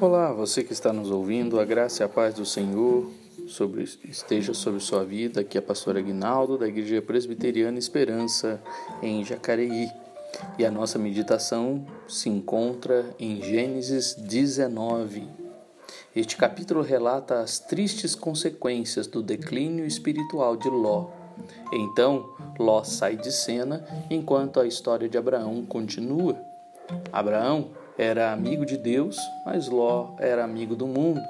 Olá, você que está nos ouvindo, a graça e a paz do Senhor sobre, esteja sobre sua vida. Aqui é a pastora Aguinaldo, da Igreja Presbiteriana Esperança, em Jacareí. E a nossa meditação se encontra em Gênesis 19. Este capítulo relata as tristes consequências do declínio espiritual de Ló. Então, Ló sai de cena enquanto a história de Abraão continua. Abraão era amigo de Deus, mas Ló era amigo do mundo.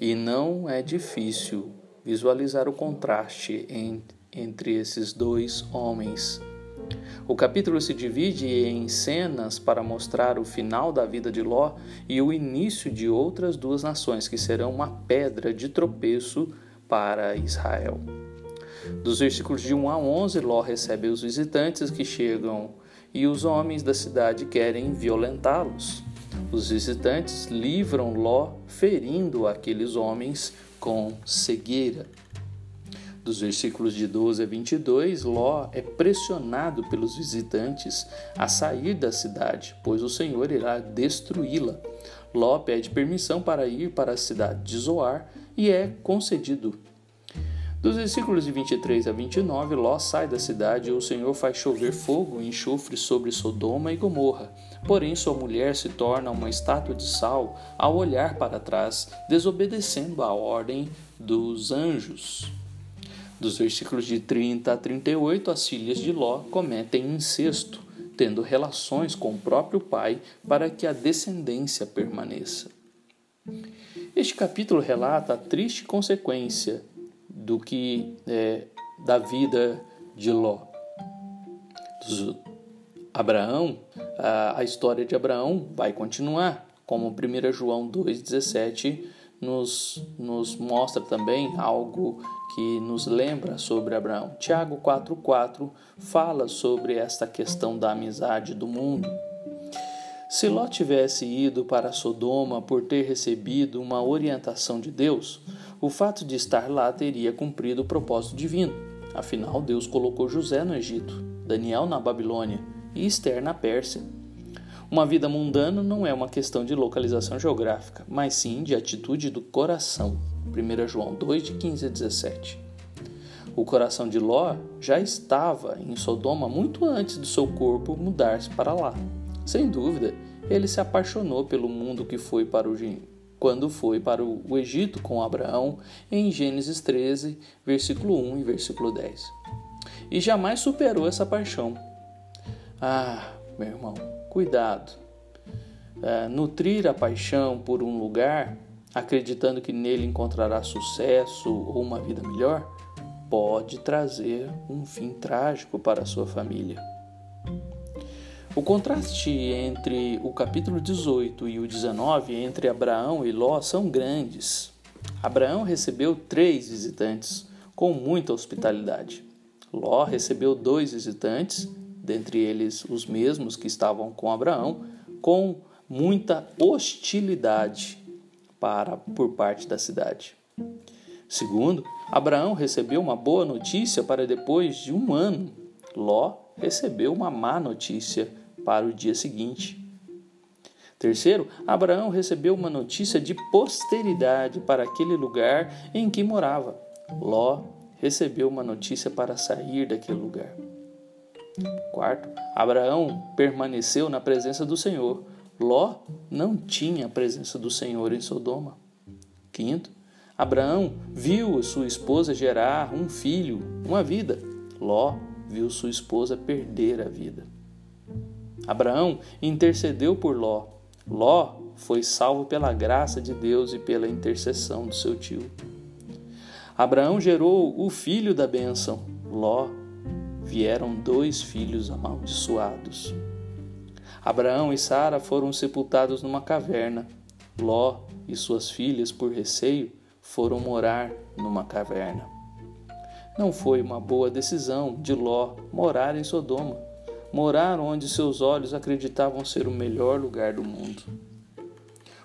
E não é difícil visualizar o contraste entre esses dois homens. O capítulo se divide em cenas para mostrar o final da vida de Ló e o início de outras duas nações que serão uma pedra de tropeço para Israel. Dos versículos de 1 a 11, Ló recebe os visitantes que chegam e os homens da cidade querem violentá-los. Os visitantes livram Ló, ferindo aqueles homens com cegueira. Dos versículos de 12 a 22, Ló é pressionado pelos visitantes a sair da cidade, pois o Senhor irá destruí-la. Ló pede permissão para ir para a cidade de Zoar e é concedido dos versículos de 23 a 29, Ló sai da cidade e o Senhor faz chover fogo e enxofre sobre Sodoma e Gomorra. Porém, sua mulher se torna uma estátua de sal ao olhar para trás, desobedecendo a ordem dos anjos. Dos versículos de 30 a 38, as filhas de Ló cometem incesto, tendo relações com o próprio pai para que a descendência permaneça. Este capítulo relata a triste consequência do que é, da vida de Ló. Abraão, a, história de Abraão vai continuar, como 1 João 2,17 nos, nos mostra também algo que nos lembra sobre Abraão. Tiago 4,4 fala sobre esta questão da amizade do mundo. Se Ló tivesse ido para Sodoma por ter recebido uma orientação de Deus, o fato de estar lá teria cumprido o propósito divino. Afinal, Deus colocou José no Egito, Daniel na Babilônia e Esther na Pérsia. Uma vida mundana não é uma questão de localização geográfica, mas sim de atitude do coração. 1 João 2, de 15 a 17. O coração de Ló já estava em Sodoma muito antes do seu corpo mudar-se para lá. Sem dúvida, ele se apaixonou pelo mundo que foi para o quando foi para o Egito com Abraão, em Gênesis 13, versículo 1 e versículo 10. E jamais superou essa paixão. Ah, meu irmão, cuidado. É, nutrir a paixão por um lugar, acreditando que nele encontrará sucesso ou uma vida melhor, pode trazer um fim trágico para a sua família. O contraste entre o capítulo 18 e o 19, entre Abraão e Ló, são grandes. Abraão recebeu três visitantes com muita hospitalidade. Ló recebeu dois visitantes, dentre eles os mesmos que estavam com Abraão, com muita hostilidade para por parte da cidade. Segundo, Abraão recebeu uma boa notícia para depois de um ano. Ló recebeu uma má notícia para o dia seguinte. Terceiro, Abraão recebeu uma notícia de posteridade para aquele lugar em que morava. Ló recebeu uma notícia para sair daquele lugar. Quarto, Abraão permaneceu na presença do Senhor. Ló não tinha a presença do Senhor em Sodoma. Quinto, Abraão viu sua esposa gerar um filho, uma vida. Ló viu sua esposa perder a vida. Abraão intercedeu por Ló. Ló foi salvo pela graça de Deus e pela intercessão do seu tio. Abraão gerou o filho da bênção. Ló vieram dois filhos amaldiçoados. Abraão e Sara foram sepultados numa caverna. Ló e suas filhas, por receio, foram morar numa caverna. Não foi uma boa decisão de Ló morar em Sodoma morar onde seus olhos acreditavam ser o melhor lugar do mundo.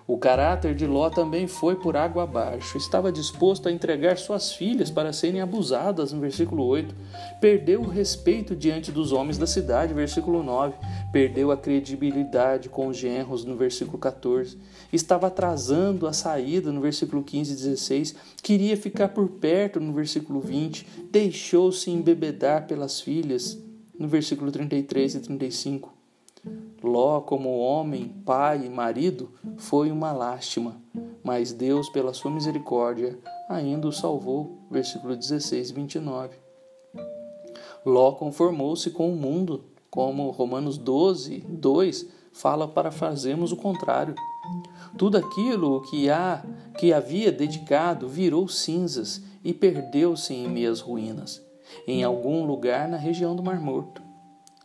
O caráter de Ló também foi por água abaixo. Estava disposto a entregar suas filhas para serem abusadas, no versículo 8. Perdeu o respeito diante dos homens da cidade, versículo 9. Perdeu a credibilidade com os genros, no versículo 14. Estava atrasando a saída, no versículo 15 e 16. Queria ficar por perto, no versículo 20. Deixou-se embebedar pelas filhas, no versículo 33 e 35. Ló, como homem, pai e marido, foi uma lástima, mas Deus, pela sua misericórdia, ainda o salvou. Versículo 16 e 29. Ló conformou-se com o mundo, como Romanos 12, 2 fala para fazermos o contrário. Tudo aquilo que, há, que havia dedicado virou cinzas e perdeu-se em meias ruínas, em algum lugar na região do Mar Morto.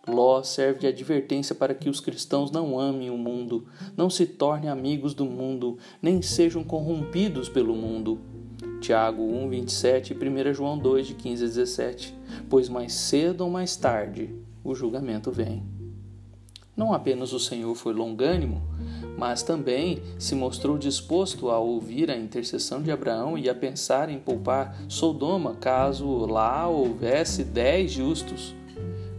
Ló serve de advertência para que os cristãos não amem o mundo, não se tornem amigos do mundo, nem sejam corrompidos pelo mundo. Tiago 1, 27 e 1 João 2, de 15 a 17. Pois mais cedo ou mais tarde o julgamento vem. Não apenas o Senhor foi longânimo, mas também se mostrou disposto a ouvir a intercessão de Abraão e a pensar em poupar Sodoma caso lá houvesse dez justos.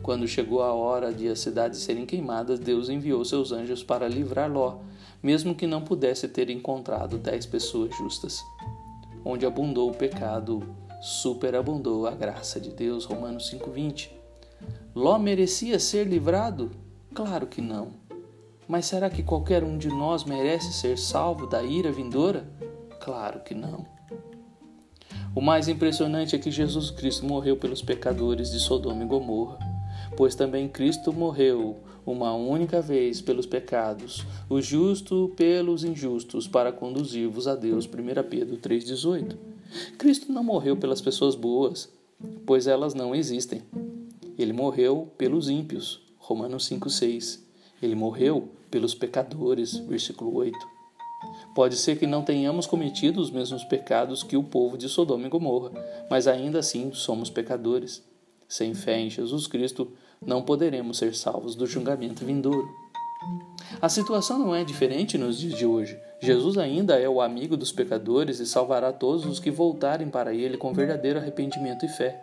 Quando chegou a hora de as cidades serem queimadas, Deus enviou seus anjos para livrar Ló, mesmo que não pudesse ter encontrado dez pessoas justas. Onde abundou o pecado, superabundou a graça de Deus. Romanos 5,20. Ló merecia ser livrado? Claro que não. Mas será que qualquer um de nós merece ser salvo da ira vindoura? Claro que não. O mais impressionante é que Jesus Cristo morreu pelos pecadores de Sodoma e Gomorra pois também Cristo morreu uma única vez pelos pecados, o justo pelos injustos, para conduzir-vos a Deus. 1 Pedro 3,18. Cristo não morreu pelas pessoas boas, pois elas não existem. Ele morreu pelos ímpios. Romanos 5,6. Ele morreu pelos pecadores. Versículo 8. Pode ser que não tenhamos cometido os mesmos pecados que o povo de Sodoma e Gomorra, mas ainda assim somos pecadores. Sem fé em Jesus Cristo, não poderemos ser salvos do julgamento vindouro. A situação não é diferente nos dias de hoje. Jesus ainda é o amigo dos pecadores e salvará todos os que voltarem para ele com verdadeiro arrependimento e fé.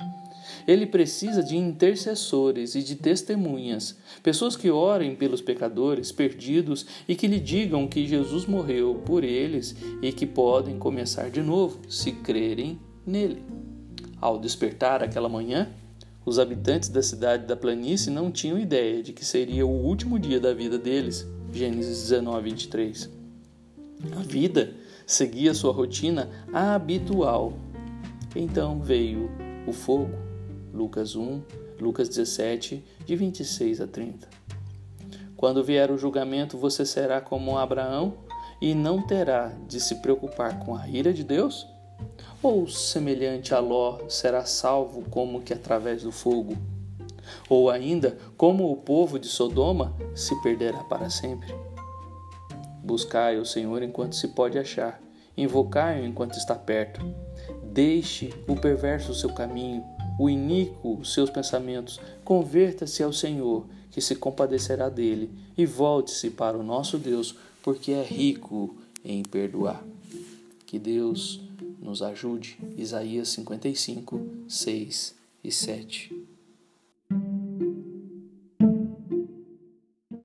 Ele precisa de intercessores e de testemunhas, pessoas que orem pelos pecadores perdidos e que lhe digam que Jesus morreu por eles e que podem começar de novo se crerem nele. Ao despertar aquela manhã, os habitantes da cidade da planície não tinham ideia de que seria o último dia da vida deles. Gênesis 19, 23. A vida seguia sua rotina habitual. Então veio o fogo. Lucas 1, Lucas 17, de 26 a 30. Quando vier o julgamento, você será como Abraão e não terá de se preocupar com a ira de Deus? Ou semelhante a Ló será salvo como que através do fogo? Ou ainda, como o povo de Sodoma se perderá para sempre? Buscai o Senhor enquanto se pode achar, invocai-o enquanto está perto. Deixe o perverso seu caminho, o iníquo seus pensamentos, converta-se ao Senhor, que se compadecerá dele, e volte-se para o nosso Deus, porque é rico em perdoar. Que Deus nos ajude. Isaías 55, 6 e 7.